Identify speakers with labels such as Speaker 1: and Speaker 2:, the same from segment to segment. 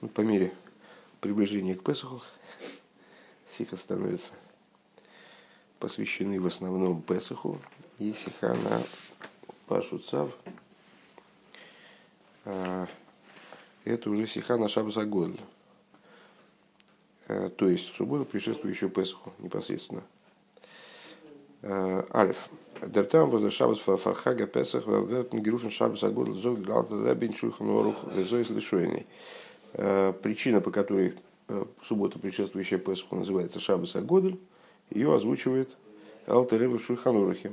Speaker 1: Ну, по мере приближения к Песуху сиха становится посвящены в основном Песуху и сиха на Пашу Цав. А, это уже сиха на Шабзагод. А, то есть субботу, предшествующую Песуху непосредственно. А, Алиф. Дертам возле Шабас Фархага Песах Вертен Геруфен Шабас Агод Зог Галта Рабин Шульхан Орух Зоис Лишойный. Причина, по которой суббота, предшествующая Песху, называется Шабас Агодль, ее озвучивает Алтерева в Шульханурахе.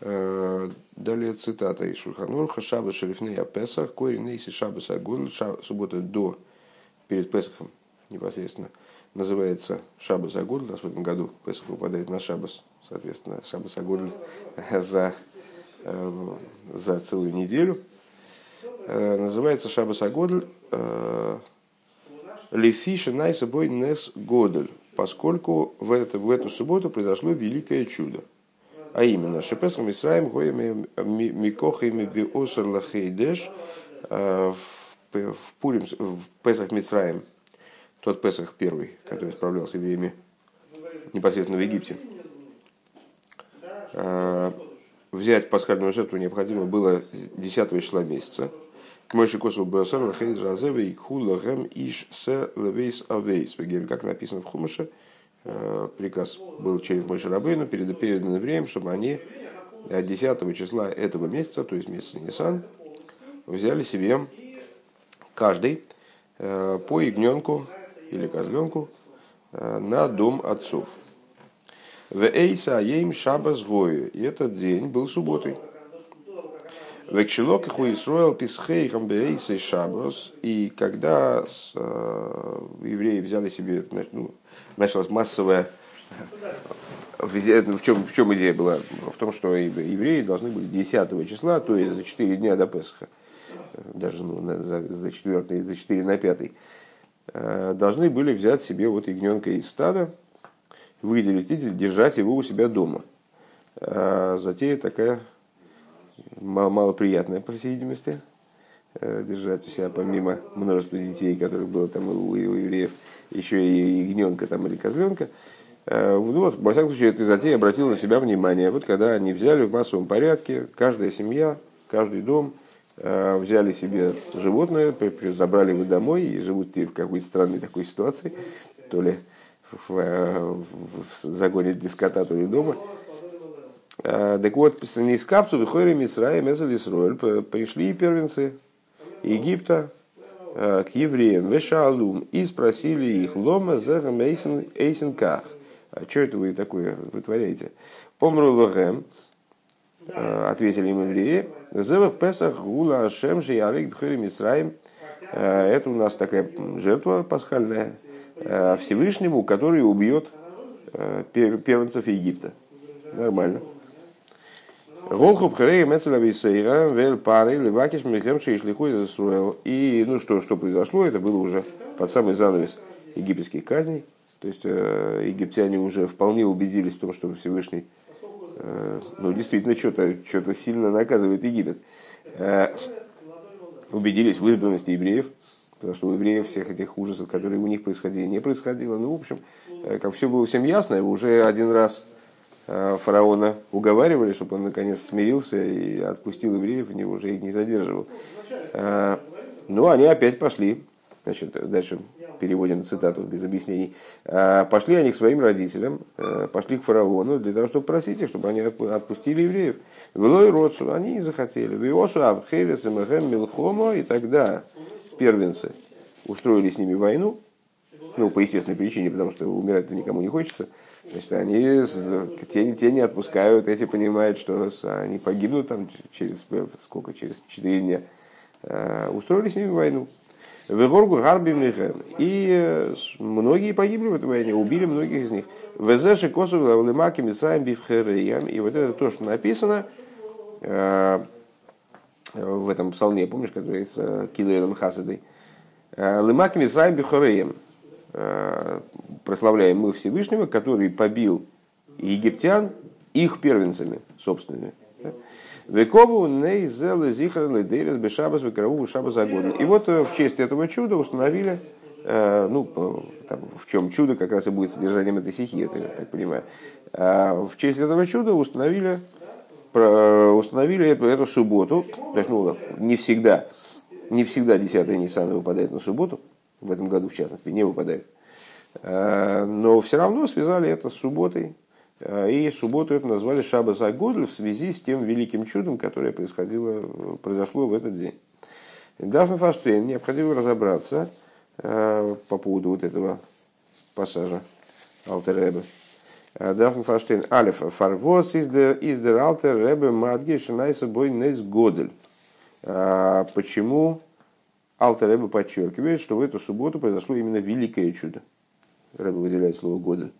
Speaker 1: Далее цитата из Шульханураха. Шабас Шерифней Песах, корень Нейси Шабас Агодль, суббота до, перед Песахом непосредственно, называется Шабас Агодль. У нас в этом году Песах выпадает на Шабас, соответственно, Шабас Агодль за, за целую неделю. Называется Шабас Агодль Лефиша Найса Бой Нес Годель, поскольку в, это, в эту субботу произошло великое чудо. А именно, Шепесом Исраем Гоями Микохами Биосер Лахейдеш в Пурим, в Песах Мицраем, тот Песах первый, который справлялся евреями непосредственно в Египте. Взять пасхальную жертву необходимо было 10 числа месяца – к Мойши Косову Беосар Лахейд Жазеве и Кулагем Иш Се Левейс Авейс. Как написано в Хумаше, э, приказ был через Мойши Рабейну перед передан евреям, чтобы они 10 числа этого месяца, то есть месяца Нисан, взяли себе каждый э, по ягненку или козленку э, на дом отцов. В Эйса Ейм Шабас Гою. И этот день был субботой. Векшилок их Исруэл Писхей Хамбейсей Шаброс. И когда с, э, евреи взяли себе, ну, началась массовая в чем, в чем идея была? В том, что евреи должны были 10 числа, то есть за 4 дня до Песха, даже ну, за, за 4, за 4 на 5, э, должны были взять себе вот ягненка из стада, выделить и держать его у себя дома. Э, затея такая малоприятное, по всей видимости, э, держать у себя помимо множества детей, которых было там у, евреев, еще и ягненка там или козленка. Э, ну вот, во всяком случае, эта затея обратила на себя внимание. Вот когда они взяли в массовом порядке, каждая семья, каждый дом, э, взяли себе животное, забрали его домой и живут в какой-то странной такой ситуации, то ли в, в, загоне для скота, то ли дома – так вот, из капсу выходим Мисраем, Эзелисроэль, пришли первенцы Египта э, к евреям, Вешалум, и спросили их, Лома Зерам Эйсенках. А что это вы такое вытворяете? Омру Логем, э, ответили им евреи, Зевах Песах Гула Ашем Жиярик Бхири Мисраем. Это у нас такая жертва пасхальная Всевышнему, который убьет первенцев Египта. Нормально. Голхуб Хрей Мецелависейра, Вель Пары, Левакиш Мехем Шишлиху застроил. И ну что, что произошло, это было уже под самый занавес египетских казней. То есть э, египтяне уже вполне убедились в том, что Всевышний э, ну, действительно что-то что сильно наказывает Египет. Э, убедились в избранности евреев, потому что у евреев всех этих ужасов, которые у них происходили, не происходило. Ну, в общем, э, как все было всем ясно, уже один раз фараона уговаривали, чтобы он наконец смирился и отпустил евреев, и уже их не задерживал. Э, ну, они опять пошли. Значит, дальше переводим цитату без объяснений. «Э, пошли они к своим родителям, пошли к фараону для того, чтобы просить их, чтобы они отпустили евреев. Велой родцу, они не захотели. Виосу Абхевес Милхомо, и тогда первенцы устроили с ними войну, ну, по естественной причине, потому что умирать-то никому не хочется. Значит, они, те, те не отпускают, эти понимают, что они погибнут там через сколько, через 4 дня. А, устроили с ними войну. В Игоргу И э, многие погибли в этой войне, убили многих из них. Везеши косу лемаки мисраем бифхереям. И вот это то, что написано э, в этом псалме, помнишь, который с э, Килейлом Хасадой. Лемаки мисраем бифхереям Э, прославляем мы Всевышнего, который побил египтян их первенцами собственными. Векову нейзел зихар ледейрес бешабас векраву шабас агода. И вот в честь этого чуда установили, ну, там, в чем чудо как раз и будет содержанием этой стихи, я так понимаю. В честь этого чуда установили, установили эту, эту субботу, то есть, ну, не всегда, не всегда 10 Ниссана выпадает на субботу, в этом году, в частности, не выпадает. Но все равно связали это с субботой, Э, и субботу это назвали Шаба Загодль в связи с тем великим чудом, которое происходило, произошло в этот день. Дафна Фаштейн необходимо разобраться э, по поводу вот этого пассажа Алтеребе. Э, Дафна Фаштейн Алиф Фарвос из дер Алтер Ребе Мадги Шинайса Бой Нейс Годель. Почему Алтер Ребе подчеркивает, что в эту субботу произошло именно великое чудо? Ребе выделяет слово Годель.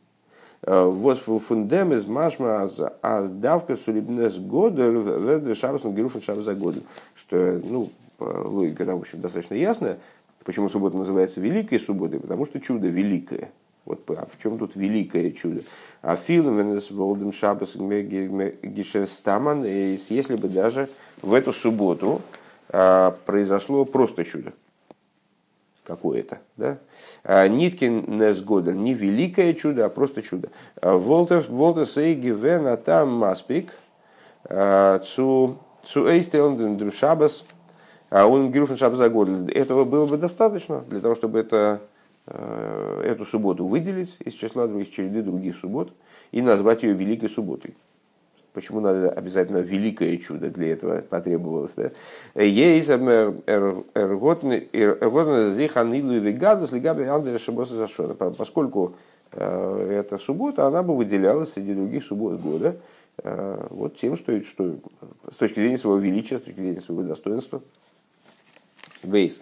Speaker 1: Вот фундем из машма аз давка сулибнес года верды шабас геруфен шабас за года. Что, ну, логика там, в общем, достаточно ясная. Почему суббота называется великой субботой? Потому что чудо великое. Вот а в чем тут великое чудо? А фильм Венес Волдем Шабас Гишестаман, если бы даже в эту субботу произошло просто чудо какое-то. Да? А Ниткин Несгодер не великое чудо, а просто чудо. А Волтер Сейги Вена там Маспик а, цу Эйстелн Шабас он Геруфен Шабас Этого было бы достаточно для того, чтобы это, эту субботу выделить из числа других череды других суббот и назвать ее Великой Субботой. Почему надо обязательно великое чудо для этого потребовалось? Да? Поскольку э, эта суббота, она бы выделялась среди других суббот года э, вот тем, что, что с точки зрения своего величия, с точки зрения своего достоинства. Бейс.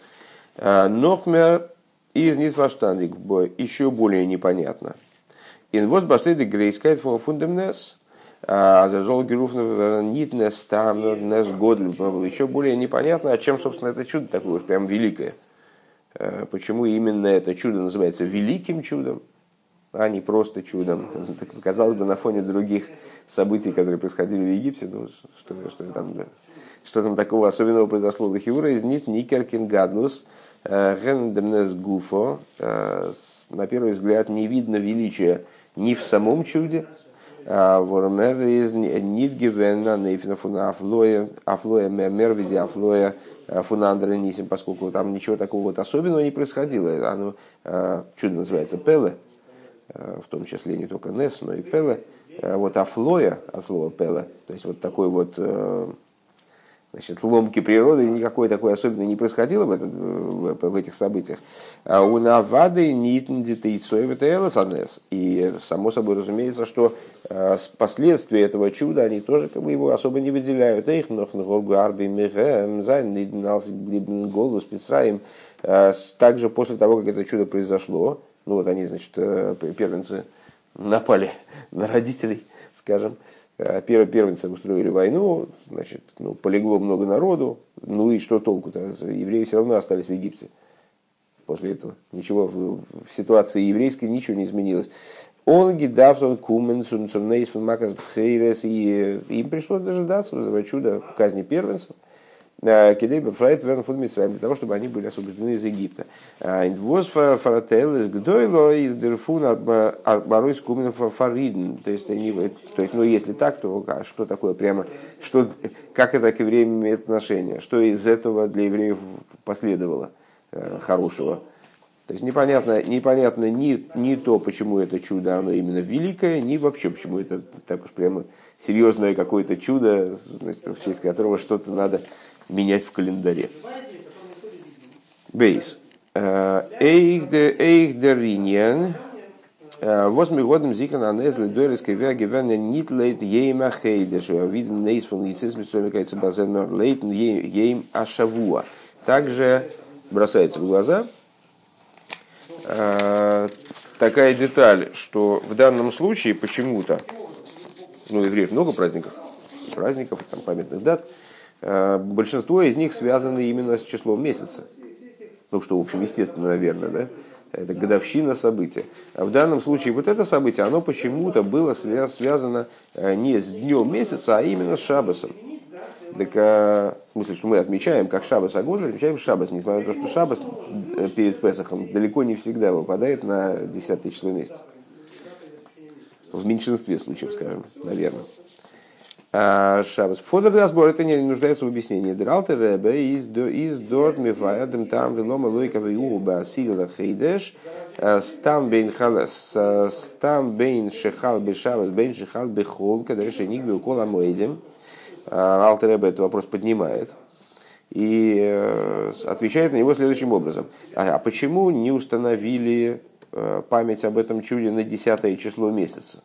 Speaker 1: Э, Нохмер из Нитваштандик еще более непонятно. Инвоз баштейды грейскайт а Зазол Геруфна Нитнес там Нес. Еще более непонятно, а чем, собственно, это чудо такое уж прям великое. Э, почему именно это чудо называется великим чудом, а не просто чудом. Так, казалось бы, на фоне других событий, которые происходили в Египте, ну, что, что, там, что там такого особенного произошло. Лахиура из Нит Никеркин Гаднус Гендемнес Гуфо. На первый взгляд не видно величия ни в самом чуде, Вормер из Нидгивена Нейфина фуна Афлоя, Афлоя Мервиди, Афлоя Фунандра Нисим, поскольку там ничего такого вот особенного не происходило. Оно, чудо называется Пеле, в том числе не только Нес, но и Пеле. Вот Афлоя, от слова Пеле, то есть вот такой вот значит, ломки природы, никакой такой особенной не происходило в, этот, в, в этих событиях. А у Навады И само собой разумеется, что э, последствия этого чуда, они тоже как бы его особо не выделяют. Их голос э, Также после того, как это чудо произошло, ну вот они, значит, э, первенцы напали на родителей, скажем, первенцы устроили войну, значит, ну, полегло много народу, ну и что толку-то? Евреи все равно остались в Египте после этого. Ничего в, в ситуации еврейской ничего не изменилось. Он гидавсон кумен сунцунейс макас бхейрес, и им пришлось дожидаться этого чуда казни первенцев. Кидей Фрайт Верн Фуд для того, чтобы они были освобождены из Египта. Инвоз фарател из Гдойло из Дерфун Арбарой Скумин Фаридн. То есть, они, то есть, ну, если так, то что такое прямо, что, как это к евреям имеет отношение? Что из этого для евреев последовало э, хорошего? То есть непонятно, непонятно ни, ни то, почему это чудо, оно именно великое, ни вообще, почему это так уж прямо серьезное какое-то чудо, значит, в честь которого что-то надо менять в календаре. Бейс. Э, Эйхдериньян. Э, восьми годом зикан анезле дойреской вяги вяне нит лейт ейма хейдеш. Видим нейс фон лицис мистромикается базенер лейт ейм ашавуа. Также бросается в глаза э, такая деталь, что в данном случае почему-то, ну, евреев много праздников, праздников, там, памятных дат, Э, большинство из них связаны именно с числом месяца. Ну, что, в общем, естественно, наверное, да? Это годовщина события. А в данном случае вот это событие, оно почему-то было связано э, не с днем месяца, а именно с Шабасом. Так, а, в смысле, что мы отмечаем, как Шабас Агода, отмечаем Шабас, несмотря на то, что Шабас э, перед Песохом далеко не всегда выпадает на 10 число месяца. В меньшинстве случаев, скажем, наверное. А, Шабас. Дасбор это не нуждается в объяснении. Дралтер Ребе из Дорт Мифаядем там Велома Лойка Виуба Сигла Хейдеш Стам Бейн Халас Стам Бейн Шехал Бешабас Бейн Шехал Бехол когда решение Беукола Моэдем Алтер Ребе этот вопрос поднимает и э, отвечает на него следующим образом. А, а почему не установили э, память об этом чуде на десятое число месяца?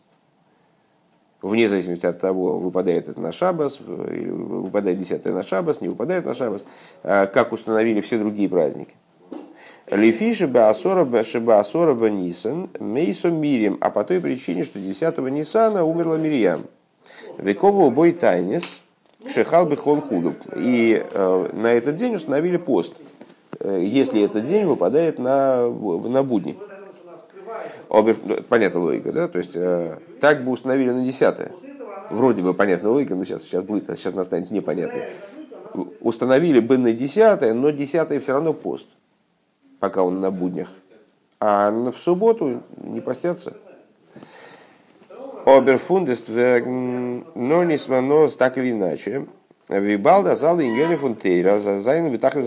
Speaker 1: вне зависимости от того, выпадает это на шабас, выпадает десятое на шабас, не выпадает на шабас, а, как установили все другие праздники. Лефиши Баасора Шибаасора Нисан Мейсом Мирим, а по той причине, что 10 Нисана умерла Мирьям. Векову бой тайнис Шехал Бехол Худу. И э, на этот день установили пост, э, если этот день выпадает на, на будни. Обе, ну, понятная логика, да? То есть э, так бы установили на десятое. Вроде бы понятная логика, но сейчас, сейчас будет, сейчас настанет непонятно. Установили бы на десятое, но десятое все равно пост, пока он на буднях. А в субботу не постятся. Оберфундест, но несмотря так или иначе, Вибалда зал ингели фунтейра за зайн витахра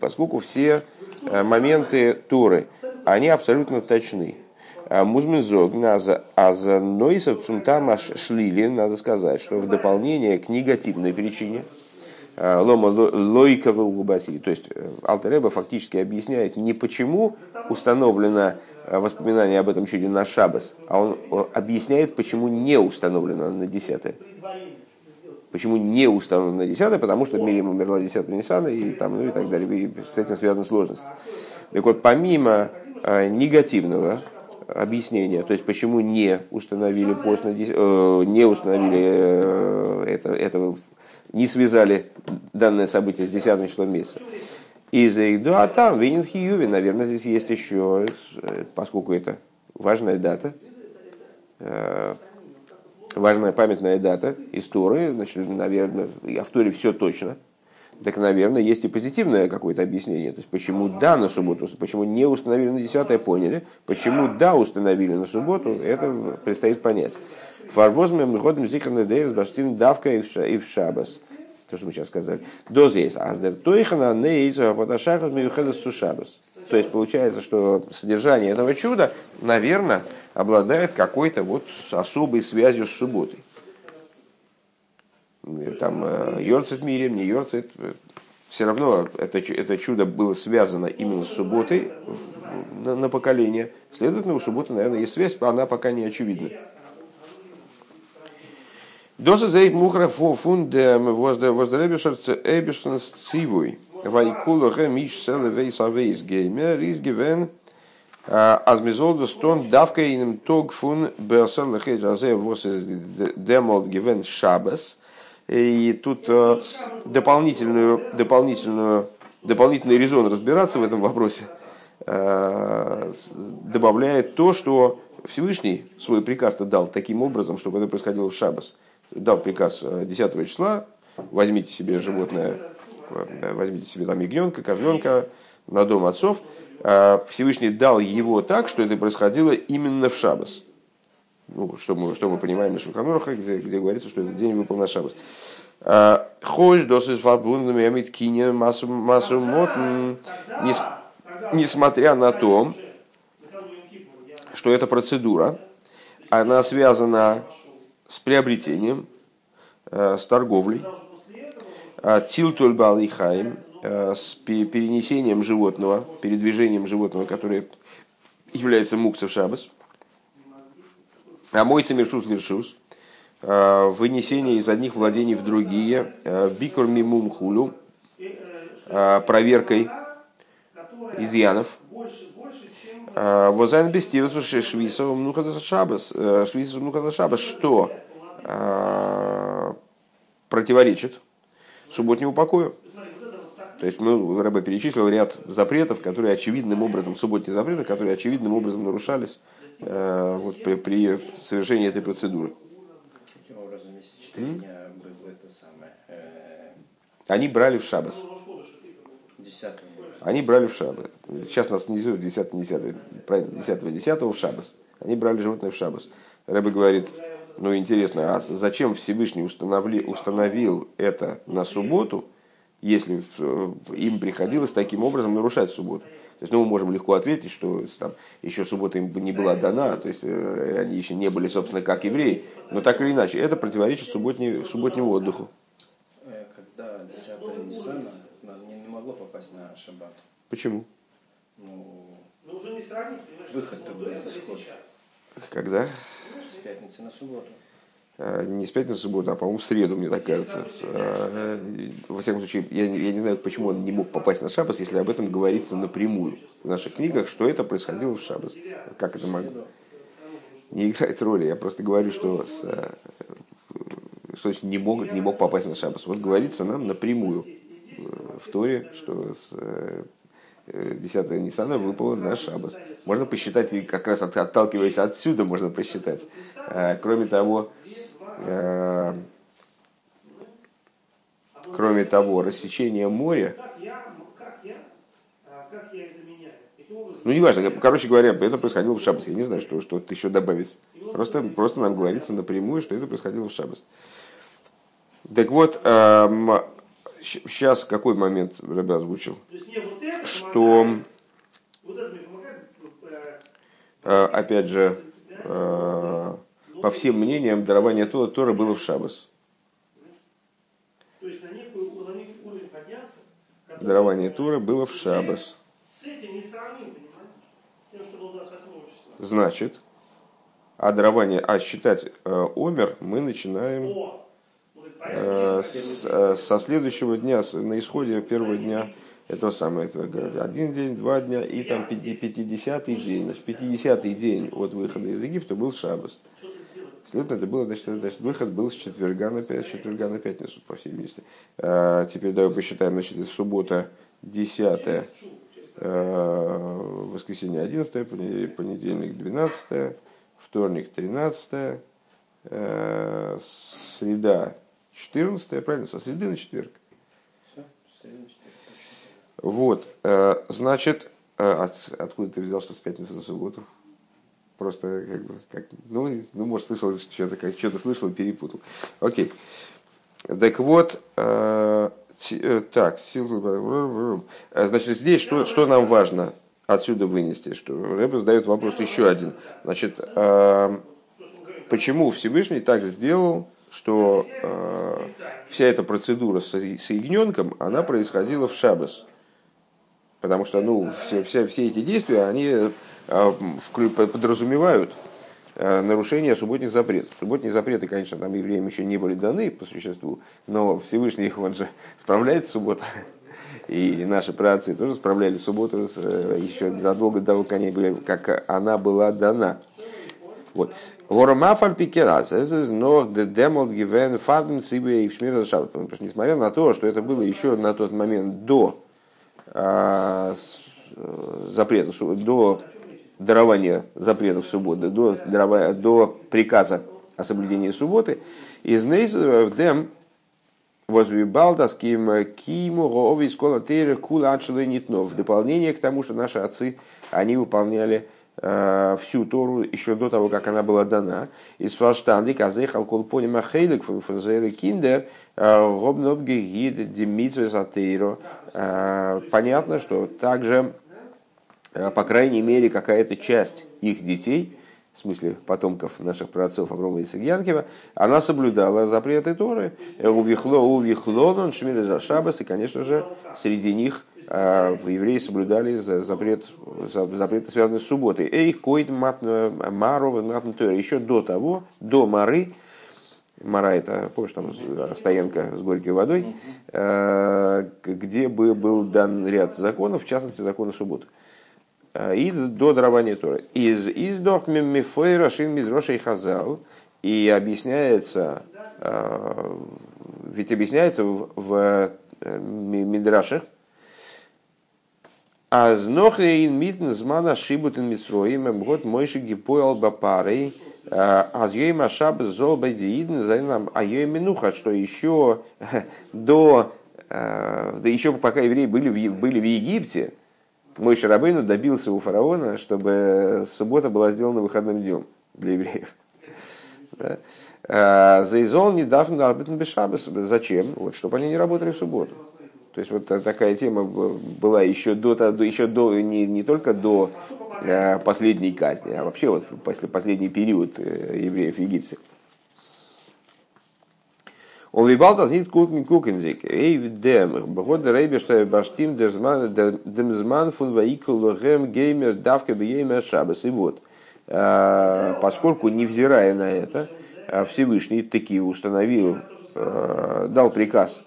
Speaker 1: поскольку все э, моменты Торы, они абсолютно точны. А Музмизог аза нойсов цунтама шлили, надо сказать, что в дополнение к негативной причине, а, лома лойкова угубаси, то есть э, Алтереба фактически объясняет не почему установлено э, воспоминание об этом чуде на Шабас, а он объясняет, почему не установлено на десятое. Почему не установлено на десятое? Потому что Мирим умерла 10 Ниссана и, там, ну, и так далее. И с этим связана сложность. Так вот, помимо э, негативного объяснение, то есть почему не установили пост на э, не установили э, это, этого, не связали данное событие с 10 числом месяца. И за еду, а там Винин Хиюви, наверное, здесь есть еще, э, поскольку это важная дата, э, важная памятная дата истории, значит, наверное, в Торе все точно – так, наверное, есть и позитивное какое-то объяснение. То есть, почему да на субботу, почему не установили на десятое, поняли. Почему да установили на субботу, это предстоит понять. Фарвозмем выходим зихарный дейрс баштин давка и в шабас. То, что мы сейчас сказали. До здесь. Аздер тойхана нейза фотошахас миюхедас сушабас. То есть получается, что содержание этого чуда, наверное, обладает какой-то вот особой связью с субботой там э, Йорцет мирем, не Йорцет, все равно это, это чудо было связано именно с субботой на, на поколение. Следовательно, у субботы, наверное, есть связь, она пока не очевидна. Доса зейт мухра фунд воздребешерц эбешнс цивуй. Вайкула гэ миш селе вейс авейс геймер из гивен азмизолда стон давка инем тог фун берсел лехедж азе вос демол гивен шабас. И тут э, дополнительную, дополнительную, дополнительный резон разбираться в этом вопросе э, добавляет то, что Всевышний свой приказ дал таким образом, чтобы это происходило в Шабас. Дал приказ 10 э, числа, возьмите себе животное, возьмите себе там ягненка, козленка на дом отцов. Всевышний дал его так, что это происходило именно в Шабас ну, что, мы, что мы понимаем на Шуханураха, где, где говорится, что этот день выпал на Шабас. А, Хойш досыс фарбундами амит кине массу мот, несмотря на то, что эта процедура, она связана с приобретением, э, с торговлей, а, тилтульбал и хаим, э, с перенесением животного, передвижением животного, которое является мукцев шабас – а мойца мершус лиршус, э, вынесение из одних владений в другие, э, бикур мимум хулю, э, проверкой изъянов. Возайн бестирусу швисова мнухата шабас, швисова мнухата шабас, что противоречит субботнему покою. То есть, ну, Рэбе перечислил ряд запретов, которые очевидным образом, субботние запреты, которые очевидным образом нарушались вот, при, при совершении этой процедуры.
Speaker 2: Каким образом, если дня было это самое, э,
Speaker 1: они брали в шабас. Они брали в шабас. Сейчас нас не зовут 10 10 правильно, 10 10 в шабас. Они брали животное в шабас. Рэбе говорит, ну интересно, а зачем Всевышний установили, установил это на субботу, если им приходилось таким образом нарушать субботу? То есть, ну, мы можем легко ответить, что там, еще суббота им не была дана, то есть э, они еще не были, собственно, как евреи. Но так или иначе, это противоречит субботне, субботнему отдыху.
Speaker 2: Э, Когда 10 Ниссана не, не могло попасть на шаббат.
Speaker 1: Почему?
Speaker 2: Ну,
Speaker 3: Но уже не сравнить, понимаешь,
Speaker 2: Выход
Speaker 3: и
Speaker 2: исход.
Speaker 3: сейчас.
Speaker 1: Когда?
Speaker 2: с пятницы на субботу.
Speaker 1: А, Не с пятницы в субботу, а, по-моему, в среду, мне так кажется. С- а, Во всяком случае, я, я не знаю, почему он не мог попасть на шабас, если об этом говорится напрямую в наших книгах, что это происходило в шабас. Как это могло? Не играет роли. Я просто говорю, что, с, э, что значит не, мог, не мог попасть на шабас. Вот говорится нам напрямую э, в Торе, что с э, э, 10 Ниссана выпало на шабас. Можно посчитать, и как раз от- отталкиваясь отсюда, можно посчитать. Э, Кроме того, э, кроме того, рассечение моря, ну неважно, короче говоря, это происходило в шабас. Я не знаю, что, что еще добавить. Просто, просто нам говорится напрямую, что это происходило в шабас. Так вот, сейчас какой момент Рэбе озвучил? Что,
Speaker 3: э,
Speaker 1: э, опять же, э, по всем мнениям, дарование Тора, Тора было в шабас.
Speaker 3: то есть на некую, на некий уровень подняться, который,
Speaker 1: Дарование Тора было в шабас.
Speaker 3: С этим не сравним, понимаете? С тем, что было 28 числа.
Speaker 1: Значит, а дарование, а считать э, омер мы начинаем э, с- э, со следующего дня, с- на исходе первого дня этого самого, это один день, два дня и там пятидесятый день. Значит, пятидесятый день от выхода из Египта был шабас. Следовательно, это было, значит, значит, выход был с четверга на, пять, четверга на пятницу, по всей видимости. Э, теперь давай посчитаем, значит, суббота 10 э, воскресенье 11 понедельник 12 вторник 13 э, среда 14 правильно, со среды на четверг. Вот, э, значит, от- откуда ты взял, что с пятницы на субботу? Просто как бы, как, ну, ну, может, слышал что-то, как, что-то слышал и перепутал. Окей. Так вот, э, э, так, э, значит, здесь что, что нам важно отсюда вынести? Что Рэбе задает вопрос еще один. Значит, э, почему Всевышний так сделал, что э, вся эта процедура с, с ягненком, она происходила в шабас? Потому что ну, все, все, все эти действия, они э, подразумевают э, нарушение субботних запретов. Субботние запреты, конечно, там евреям еще не были даны по существу, но Всевышний он же справляет субботу. И наши праотцы тоже справляли субботу э, еще задолго до того, как, она была дана. Вот. Воромафаль пикерас, но демол гивен фаден сибе и шмир Потому что несмотря на то, что это было еще на тот момент до запрета, до дарования запретов субботы, до, до приказа о соблюдении субботы, из в дем возвибалда с ким киму гови скола тейра кула нитно. В дополнение к тому, что наши отцы, они выполняли э, всю Тору еще до того, как она была дана. Из фаштанды казех алкол понима хейлик фунфунзеры киндер Э, Понятно, что также э, по крайней мере, какая-то часть их детей, в смысле потомков наших праотцов Аврома и Исагьянкива, она соблюдала запреты Торы, Э, увихло, увихлонон, шмида шабас, и, конечно же, среди них в евреи соблюдали за- запрет, за- запреты, связанные с субботой. Эй, койд мат маров еще до того, до Мары, Мара это, помнишь, там с- стоянка с горькой водой, э, где бы был дан ряд законов, в частности, законы субботы. Э, И до дарования Торы. Из издох мифойра шин мидроша и хазал. И объясняется, э, ведь объясняется в, в э, ми- мидрашах, אז נאך אין מיטן זמן השעבוד אין מצרים האט משה געפועלט ביי פרעה. אז יום השבת זאל ביי די אידן זיין א יום מנוחה, что еще до да еще пока евреи были в, были в Египте, Мойше Рабейну добился у фараона, чтобы суббота была сделана выходным днем для евреев. Да? Заизол не дав Зачем? Вот, чтобы они не работали в субботу. То есть вот такая тема была еще до, еще до не, не только до последней казни, а вообще вот после последний период э, евреев в Египте. Он вибал sich. Ey dem, бегод der Rebe что баштим Zman von Vaikul Lochem Геймер давка беймер Шабас. И вот, поскольку невзирая на это, Всевышний таки установил, дал приказ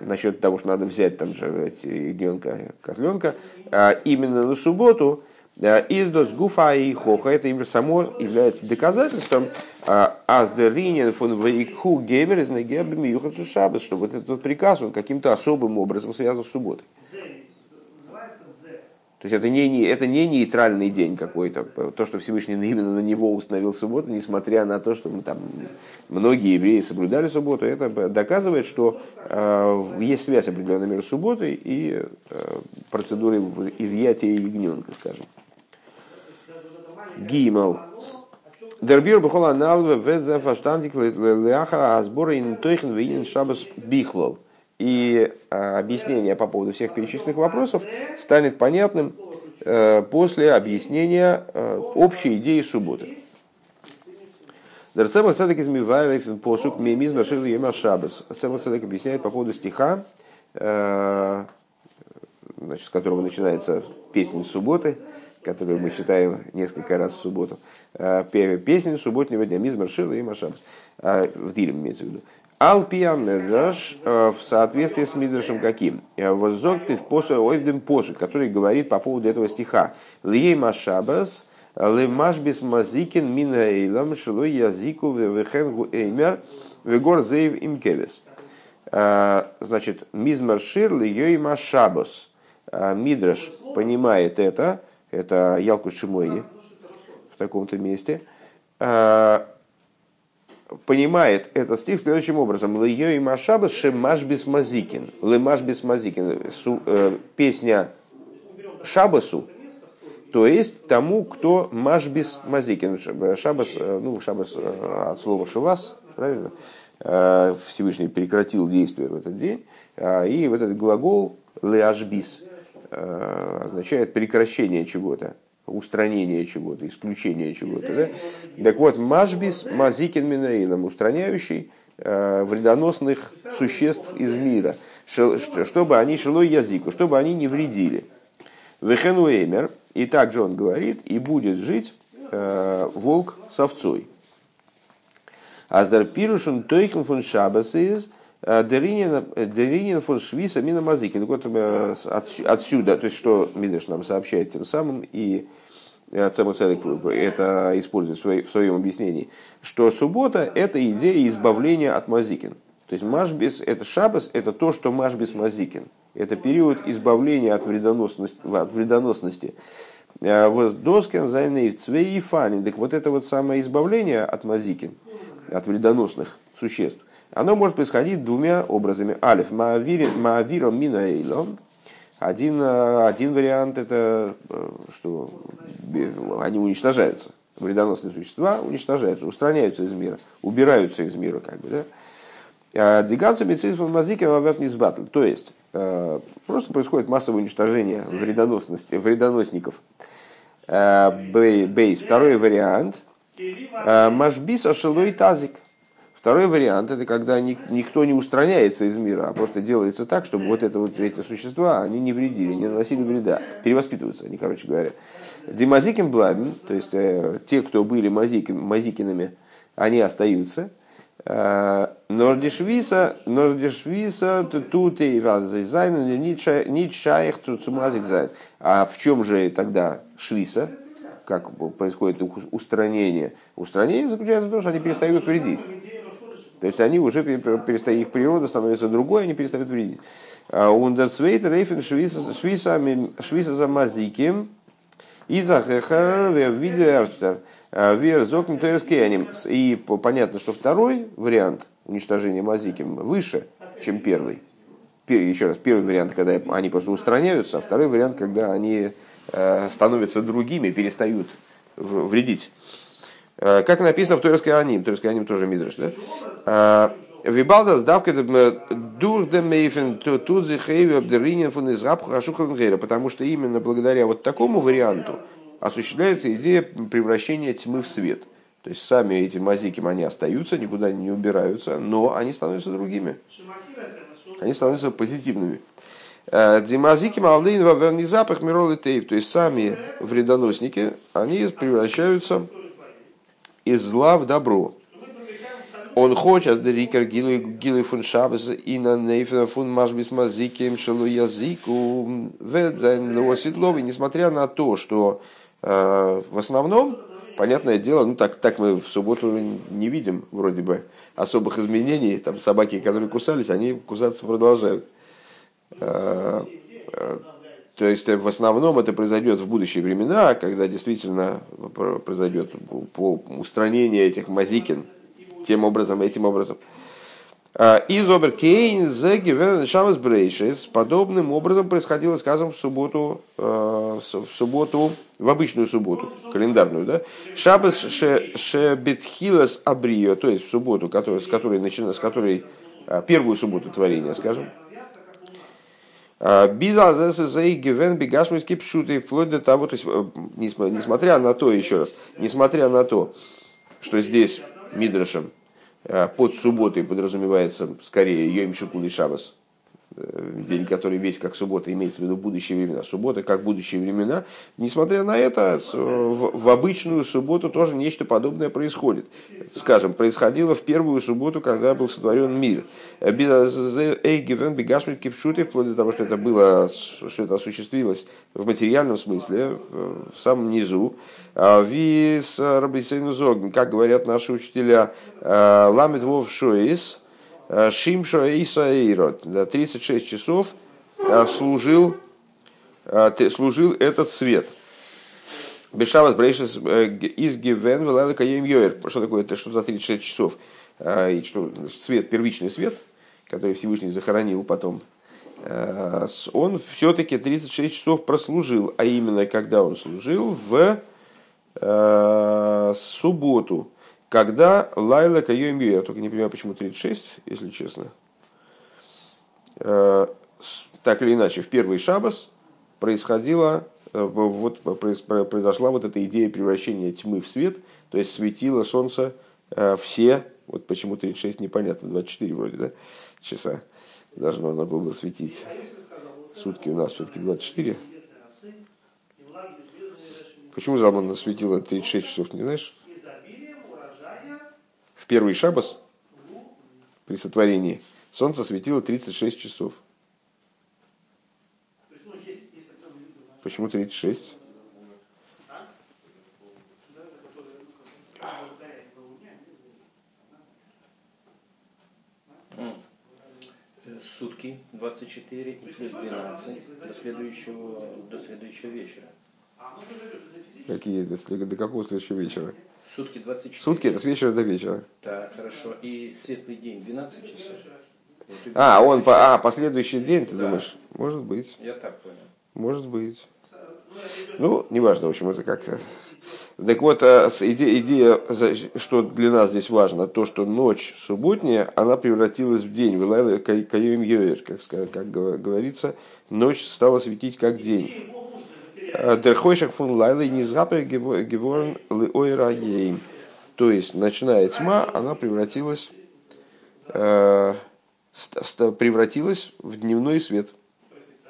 Speaker 1: насчет того, что надо взять там же ягненка, козленка, а именно на субботу, Издос гуфа и хоха, это имя само является доказательством а, аздеринен фон вейку геймер из нагебами что вот этот приказ, он каким-то особым образом связан с субботой. То есть это не, это не нейтральный день какой-то, то, что Всевышний именно на него установил субботу, несмотря на то, что ну, там, многие евреи соблюдали субботу, это доказывает, что э, есть связь определенная между субботой и э, процедурой изъятия ягненка, скажем. Гимал. Дербир бухола налве ведзе фаштантик леахара азбора ин тойхен винен шабас бихлол и а, объяснение по поводу всех перечисленных вопросов станет понятным э, после объяснения э, общей идеи субботы. Дарцема Садок измивает посук мемизма ширли ема шабас. Объясняет по поводу стиха, э, значит, с которого начинается песня субботы, которую мы читаем несколько раз в субботу. Песня субботнего дня Мизмар Шила и Машабас. В Дилем имеется в виду. Алпия Медраш э, в соответствии с Мидрашем каким? Э, Возок ты в посу ойвдем посу, который говорит по поводу этого стиха. Лей Машабас, Лемашбис Мазикин Мина Эйлам Шилой Язику Вехенгу Эймер Вегор Зейв Имкевис. Э, значит, Мизмар Шир Лей Машабас. Мидраш понимает это, это Ялку Шимойни в таком-то месте понимает этот стих следующим образом. Льё и Машабас Шемашбис Мазикин. Лемашбис Мазикин. Э, песня Шабасу, то есть тому, кто Машбис Мазикин. Шабас, э, ну, Шабас э, от слова Шувас, правильно? Всевышний прекратил действие в этот день. И вот этот глагол леашбис означает прекращение чего-то устранение чего-то, исключение чего-то. Да? Так вот, Машбис Мазикин Минаилом, устраняющий э, вредоносных существ из мира, чтобы они шилой языку, чтобы они не вредили. Вехенуэмер, и также он говорит, и будет жить э, волк с овцой. Аздар пирушен тойхен фун шабас из Деринин фон Швиса Мина Мазыки. Так вот, э, отсюда, то есть, что Мидыш нам сообщает тем самым, и Цему это использует в своем объяснении, что суббота – это идея избавления от мазикин. То есть Машбис, это шабас, это то, что Машбис Мазикин. Это период избавления от вредоносности. От вредоносности. Воздоскен зайней цвей фанин. Так вот это вот самое избавление от Мазикин, от вредоносных существ, оно может происходить двумя образами. Алиф маавиром минаэйлом, один, э, один вариант это, э, что они уничтожаются. Вредоносные существа уничтожаются, устраняются из мира, убираются из мира. Как бы, да? А Диганца мецизм мазикин аверт батл. То есть, э, просто происходит массовое уничтожение вредоносников. Бейс. Второй вариант. Машбис ашелой тазик. Второй вариант это когда никто не устраняется из мира, а просто делается так, чтобы вот, это, вот эти существа они не вредили, не наносили вреда, перевоспитываются они, короче говоря. Димазиким блабим, то есть э, те, кто были мазикин, мазикинами, они остаются. Э, Нордишвиса, Нордишвиса, тут и вазайзайн, ничаях цуцумазик зайн. А в чем же тогда швиса? Как происходит устранение? Устранение заключается в том, что они перестают вредить. То есть они уже перестают, их природа становится другой, они перестают вредить. Ундерцвейт рейфен швиса за мазиким и за хехар видерштер вер зокн И понятно, что второй вариант уничтожения мазиким выше, чем первый. еще раз, первый вариант, когда они просто устраняются, а второй вариант, когда они э, становятся другими, перестают вредить. Э, как написано в Торской Аним, Торской Аним тоже Мидриш, да? Вибалда сдавка дурдемейфен тут зихейви обдеринен фун из потому что именно благодаря вот такому варианту осуществляется идея превращения тьмы в свет. То есть сами эти мазики, они остаются, никуда не убираются, но они становятся другими. Они становятся позитивными. Э, Димазики молодые верни запах миролы тейв, то есть сами вредоносники, они превращаются из зла в добро. Он хочет, да рикер гилуй фун шабес и на нейфен фун машбис мазиким шелу языку ведзайн лоситловый, несмотря на то, что э, в основном, понятное дело, ну так, так мы в субботу не видим вроде бы особых изменений, там собаки, которые кусались, они кусаться продолжают. Э, э, то есть в основном это произойдет в будущие времена, когда действительно произойдет по устранение этих мазикин тем образом, этим образом. А, из Оберкейн за Шабас Брейшес подобным образом происходило, скажем, в субботу, э, в субботу, в обычную субботу, календарную, да? Шабас Шебетхилас Абрио, то есть в субботу, который, с которой начина, с которой э, первую субботу творения, скажем. Гивен вплоть до того, то есть, э, несмотря на то, еще раз, несмотря на то, что здесь Мидрашем Э, под субботой подразумевается скорее Йом Шикул и Шабас, день, который весь как суббота, имеется в виду будущие времена. Суббота как будущие времена. Несмотря на это, в, в обычную субботу тоже нечто подобное происходит. Скажем, происходило в первую субботу, когда был сотворен мир. Вплоть до того, что это было, что это осуществилось в материальном смысле, в самом низу. А, Вис Рабисейну Зог, как говорят наши учителя, Ламит Вов Шоис, Шимшо Иса Эйрот. 36 часов служил, служил этот свет. Бешавас Брейшес э, из Гивен Велайла Каем Йоер. Что такое это? Что за 36 часов? И что, свет, первичный свет, который Всевышний захоронил потом, он все-таки 36 часов прослужил. А именно, когда он служил в э, субботу, когда Лайла Кайом Я только не понимаю, почему 36, если честно. Э, так или иначе, в первый шабас происходила, э, вот, произошла вот эта идея превращения тьмы в свет, то есть светило солнце э, все, вот почему 36 непонятно, 24 вроде, да, часа должно оно было светить. Сутки у нас все-таки 24. Почему Залман насветило 36 часов, не знаешь? В первый шабас при сотворении солнце светило 36 часов. Почему 36?
Speaker 2: Сутки 24 и плюс 12 до следующего, до следующего вечера.
Speaker 1: Какие? До, до какого следующего вечера?
Speaker 2: Сутки 24.
Speaker 1: Сутки это с вечера до вечера.
Speaker 2: Так, хорошо. И светлый день 12 часов.
Speaker 1: Вот, а, он по, а, последующий день, ты да. думаешь? Может быть.
Speaker 2: Я так понял.
Speaker 1: Может быть. Ну, неважно, в общем, это как-то. Так вот, а, идея, идея, что для нас здесь важно, то, что ночь субботняя, она превратилась в день. Вылайла каем йоер, как, как говорится, ночь стала светить как день. Дерхойшах фун лайла не запер геворн лиойра То есть, начиная тьма, она превратилась, превратилась в дневной свет –